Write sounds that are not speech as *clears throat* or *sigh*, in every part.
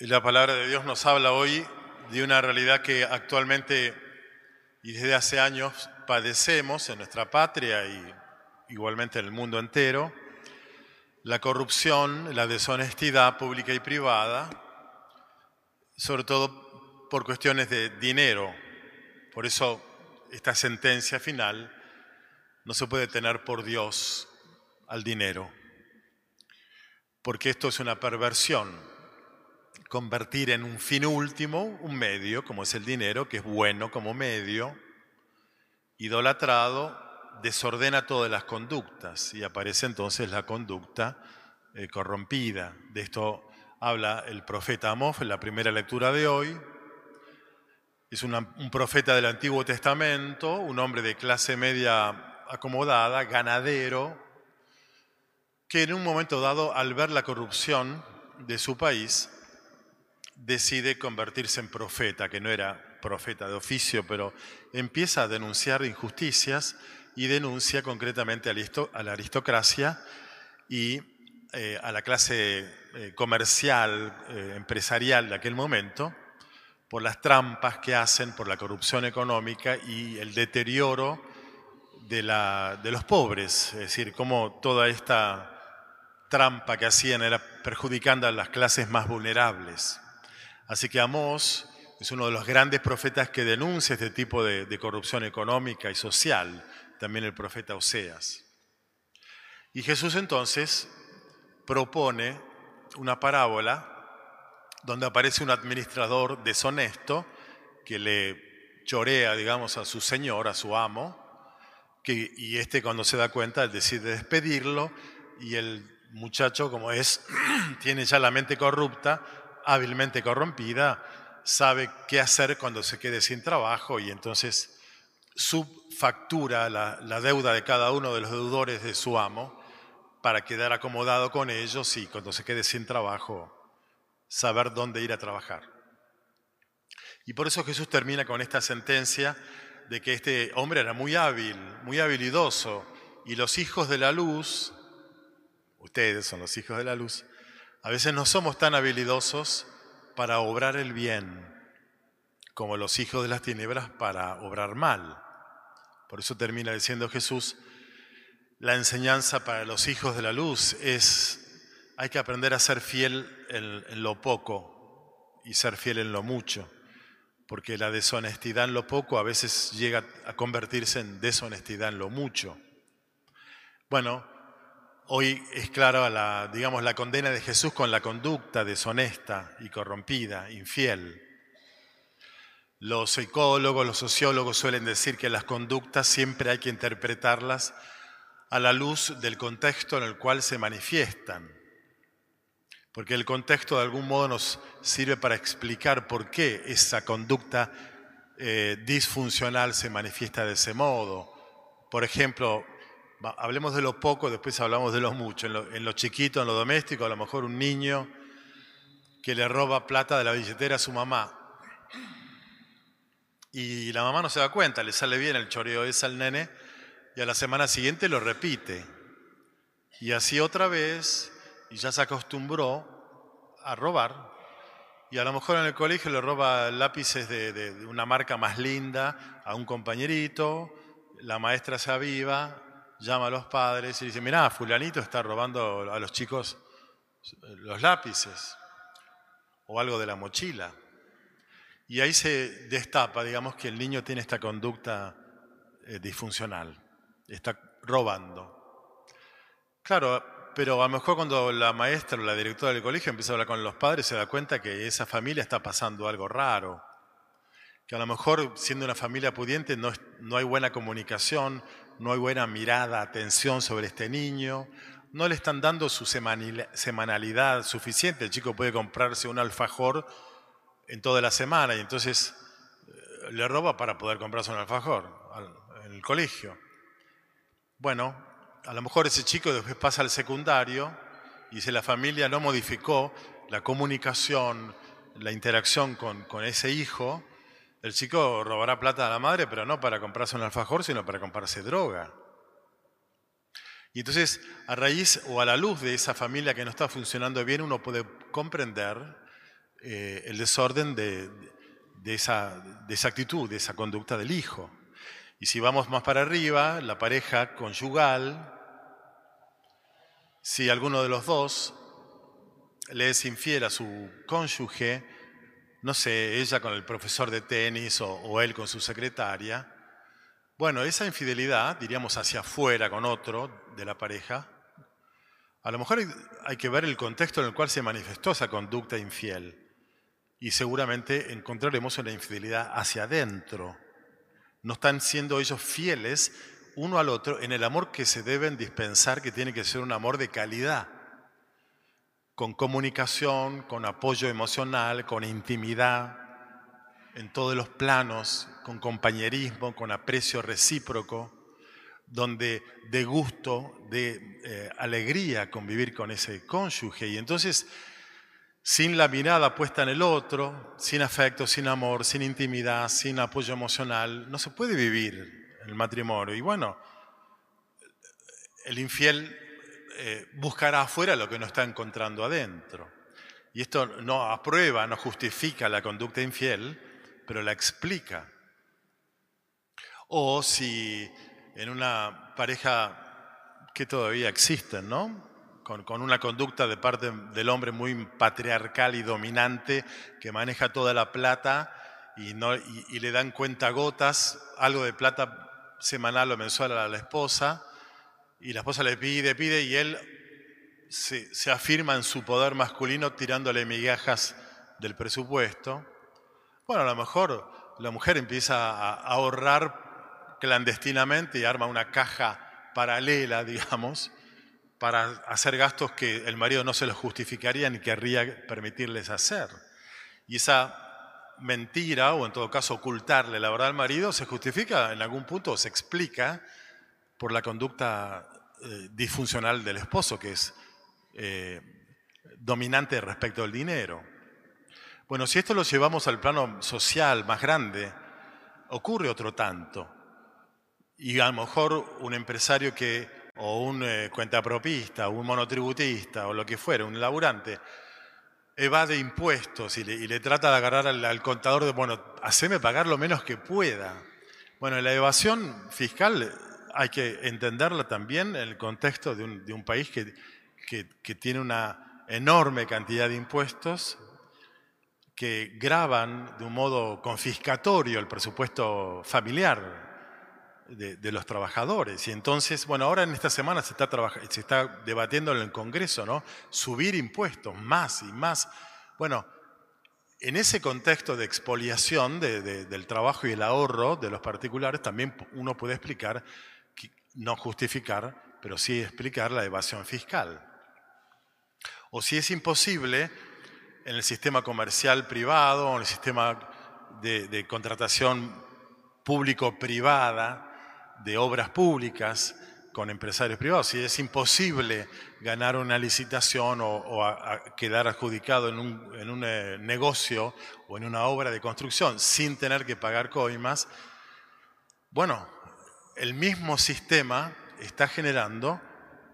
La palabra de Dios nos habla hoy de una realidad que actualmente y desde hace años padecemos en nuestra patria y igualmente en el mundo entero, la corrupción, la deshonestidad pública y privada, sobre todo por cuestiones de dinero. Por eso esta sentencia final no se puede tener por Dios al dinero, porque esto es una perversión convertir en un fin último un medio, como es el dinero, que es bueno como medio, idolatrado, desordena todas las conductas y aparece entonces la conducta eh, corrompida. De esto habla el profeta Amós en la primera lectura de hoy. Es un profeta del Antiguo Testamento, un hombre de clase media acomodada, ganadero, que en un momento dado, al ver la corrupción de su país, decide convertirse en profeta, que no era profeta de oficio, pero empieza a denunciar injusticias y denuncia concretamente a la aristocracia y eh, a la clase eh, comercial, eh, empresarial de aquel momento, por las trampas que hacen, por la corrupción económica y el deterioro de, de los pobres, es decir, cómo toda esta trampa que hacían era perjudicando a las clases más vulnerables. Así que Amós es uno de los grandes profetas que denuncia este tipo de, corrupción económica y social, también el profeta Oseas. Y Jesús entonces propone una parábola donde aparece un administrador deshonesto que le chorea, digamos, a su señor, a su amo, y este cuando se da cuenta decide despedirlo y el muchacho, como es, *clears throat* tiene ya la mente corrupta, hábilmente corrompida, sabe qué hacer cuando se quede sin trabajo y entonces subfactura la, la deuda de cada uno de los deudores de su amo para quedar acomodado con ellos y cuando se quede sin trabajo saber dónde ir a trabajar. Y por eso Jesús termina con esta sentencia de que este hombre era muy hábil, muy habilidoso, y los hijos de la luz, ustedes son los hijos de la luz, a veces no somos tan habilidosos para obrar el bien como los hijos de las tinieblas para obrar mal. Por eso termina diciendo Jesús, la enseñanza para los hijos de la luz es, hay que aprender a ser fiel en, en lo poco y ser fiel en lo mucho, porque la deshonestidad en lo poco a veces llega a convertirse en deshonestidad en lo mucho. Bueno, Hoy es clara la, digamos, la condena de Jesús con la conducta deshonesta y corrompida, infiel. Los psicólogos, los sociólogos suelen decir que las conductas siempre hay que interpretarlas a la luz del contexto en el cual se manifiestan. Porque el contexto de algún modo nos sirve para explicar por qué esa conducta eh, disfuncional se manifiesta de ese modo. Por ejemplo, hablemos de lo poco, después hablamos de lo mucho. En lo, chiquito, en lo doméstico, a lo mejor un niño que le roba plata de la billetera a su mamá. Y la mamá no se da cuenta, le sale bien el choreo ese al nene y a la semana siguiente lo repite. Y así otra vez, y ya se acostumbró a robar. Y a lo mejor en el colegio le roba lápices de, de una marca más linda a un compañerito, la maestra se aviva, llama a los padres y dice, mirá, fulanito está robando a los chicos los lápices o algo de la mochila. Y ahí se destapa, digamos, que el niño tiene esta conducta eh, disfuncional, está robando. Claro, pero a lo mejor cuando la maestra o la directora del colegio empieza a hablar con los padres, se da cuenta que esa familia está pasando algo raro, que a lo mejor siendo una familia pudiente no, no hay buena comunicación, no hay buena mirada, atención sobre este niño, no le están dando su semanalidad suficiente. El chico puede comprarse un alfajor en toda la semana y entonces eh, le roba para poder comprarse un alfajor en el colegio. Bueno, a lo mejor ese chico después pasa al secundario y si la familia no modificó la comunicación, la interacción con, con ese hijo, el chico robará plata a la madre, pero no para comprarse un alfajor, sino para comprarse droga. Y entonces, a raíz o a la luz de esa familia que no está funcionando bien, uno puede comprender eh, el desorden de, esa, de esa actitud, de esa conducta del hijo. Y si vamos más para arriba, la pareja conyugal, si alguno de los dos le es infiel a su cónyuge, no sé, ella con el profesor de tenis o, él con su secretaria, bueno, esa infidelidad, diríamos hacia afuera con otro de la pareja, a lo mejor hay que ver el contexto en el cual se manifestó esa conducta infiel. Y seguramente encontraremos una infidelidad hacia adentro. No están siendo ellos fieles uno al otro en el amor que se deben dispensar, que tiene que ser un amor de calidad con comunicación, con apoyo emocional, con intimidad, en todos los planos, con compañerismo, con aprecio recíproco, donde de gusto, de eh, alegría convivir con ese cónyuge. Y entonces, sin la mirada puesta en el otro, sin afecto, sin amor, sin intimidad, sin apoyo emocional, no se puede vivir el matrimonio. Y bueno, el infiel eh, buscará afuera lo que no está encontrando adentro. Y esto no aprueba, no justifica la conducta infiel, pero la explica. O si en una pareja que todavía existen, ¿no? Con, una conducta de parte del hombre muy patriarcal y dominante que maneja toda la plata y, no, y le dan cuenta gotas, algo de plata semanal o mensual a la esposa, y la esposa le pide, pide, y él se, afirma en su poder masculino tirándole migajas del presupuesto. Bueno, a lo mejor la mujer empieza a ahorrar clandestinamente y arma una caja paralela, digamos, para hacer gastos que el marido no se los justificaría ni querría permitirles hacer. Y esa mentira, o en todo caso ocultarle la verdad al marido, se justifica en algún punto, se explica por la conducta eh, disfuncional del esposo, que es eh, dominante respecto al dinero. Bueno, si esto lo llevamos al plano social más grande, ocurre otro tanto. Y a lo mejor un empresario que, o un eh, cuentapropista, o un monotributista, o lo que fuera, un laburante, evade impuestos y le, trata de agarrar al, al, contador de, bueno, haceme pagar lo menos que pueda. Bueno, la evasión fiscal hay que entenderla también en el contexto de un, país que, que, tiene una enorme cantidad de impuestos que graban de un modo confiscatorio el presupuesto familiar de, los trabajadores. Y entonces, bueno, ahora en esta semana se está, se está debatiendo en el Congreso, ¿no? Subir impuestos más y más. Bueno, en ese contexto de expoliación del trabajo y el ahorro de los particulares, también uno puede explicar no justificar, pero sí explicar la evasión fiscal. O si es imposible, en el sistema comercial privado o en el sistema de, contratación público-privada de obras públicas con empresarios privados, si es imposible ganar una licitación o, quedar adjudicado en un, en un eh, negocio o en una obra de construcción sin tener que pagar coimas, bueno, el mismo sistema está generando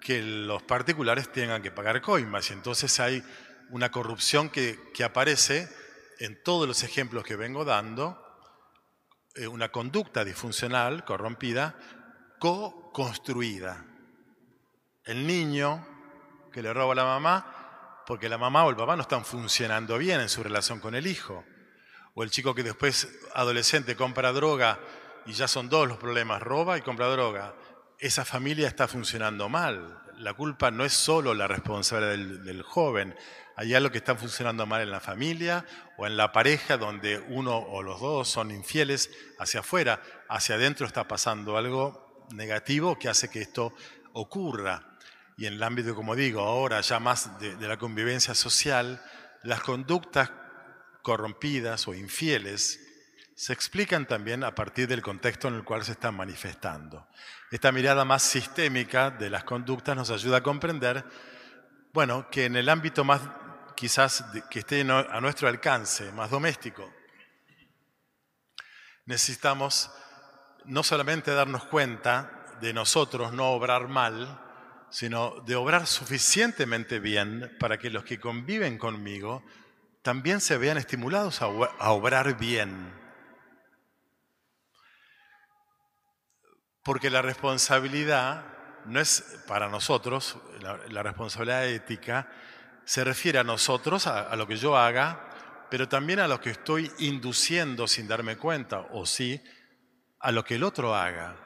que los particulares tengan que pagar coimas y entonces hay una corrupción que, aparece en todos los ejemplos que vengo dando, eh, una conducta disfuncional, corrompida, co-construida. El niño que le roba a la mamá porque la mamá o el papá no están funcionando bien en su relación con el hijo. O el chico que después, adolescente, compra droga y ya son dos los problemas, roba y compra droga, esa familia está funcionando mal. La culpa no es solo la responsabilidad del, joven, hay algo que está funcionando mal en la familia o en la pareja donde uno o los dos son infieles hacia afuera, hacia adentro está pasando algo negativo que hace que esto ocurra. Y en el ámbito, como digo, ahora ya más de la convivencia social, las conductas corrompidas o infieles se explican también a partir del contexto en el cual se están manifestando. Esta mirada más sistémica de las conductas nos ayuda a comprender, bueno, que en el ámbito más quizás que esté a nuestro alcance, más doméstico, necesitamos no solamente darnos cuenta de nosotros no obrar mal, sino de obrar suficientemente bien para que los que conviven conmigo también se vean estimulados a, obrar bien. Porque la responsabilidad no es para nosotros, la, responsabilidad ética se refiere a nosotros, a, lo que yo haga, pero también a lo que estoy induciendo sin darme cuenta, o sí, a lo que el otro haga.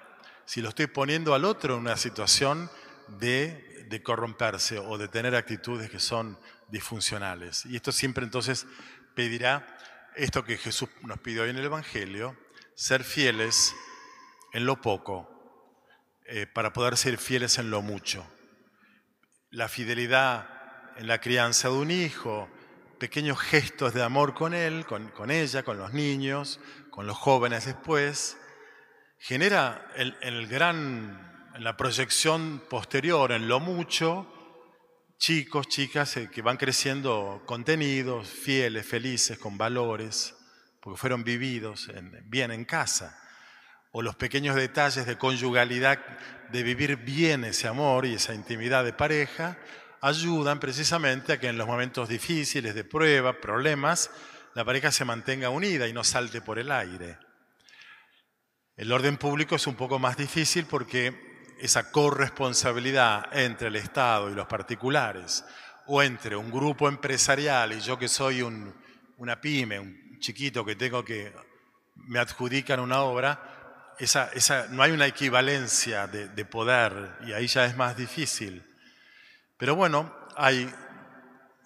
Si lo estoy poniendo al otro en una situación de, de corromperse o de tener actitudes que son disfuncionales. Y esto siempre entonces pedirá esto que Jesús nos pidió hoy en el Evangelio, ser fieles en lo poco eh, para poder ser fieles en lo mucho. La fidelidad en la crianza de un hijo, pequeños gestos de amor con él, con, ella, con los niños, con los jóvenes después, genera en, el gran, en la proyección posterior, en lo mucho, chicos, chicas eh, que van creciendo contenidos, fieles, felices, con valores, porque fueron vividos bien en casa o los pequeños detalles de conyugalidad, de vivir bien ese amor y esa intimidad de pareja, ayudan precisamente a que en los momentos difíciles, de prueba, problemas, la pareja se mantenga unida y no salte por el aire. El orden público es un poco más difícil porque esa corresponsabilidad entre el Estado y los particulares, o entre un grupo empresarial y yo que soy una pyme, un chiquito que tengo que me adjudican una obra, no hay una equivalencia de, poder y ahí ya es más difícil. Pero bueno, hay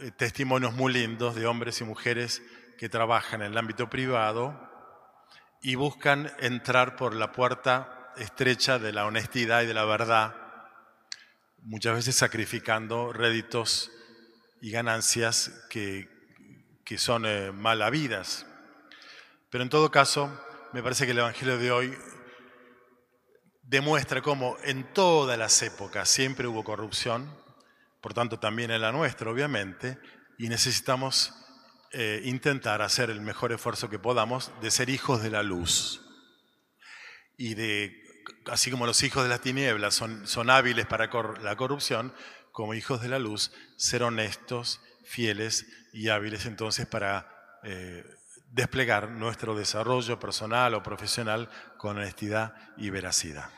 eh, testimonios muy lindos de hombres y mujeres que trabajan en el ámbito privado y buscan entrar por la puerta estrecha de la honestidad y de la verdad, muchas veces sacrificando réditos y ganancias que, son eh, malavidas. Pero en todo caso, me parece que el Evangelio de hoy demuestra cómo en todas las épocas siempre hubo corrupción, por tanto también en la nuestra, obviamente, y necesitamos eh, intentar hacer el mejor esfuerzo que podamos de ser hijos de la luz. Y de, así como los hijos de las tinieblas son, son hábiles para la corrupción, como hijos de la luz, ser honestos, fieles y hábiles entonces para eh, desplegar nuestro desarrollo personal o profesional con honestidad y veracidad.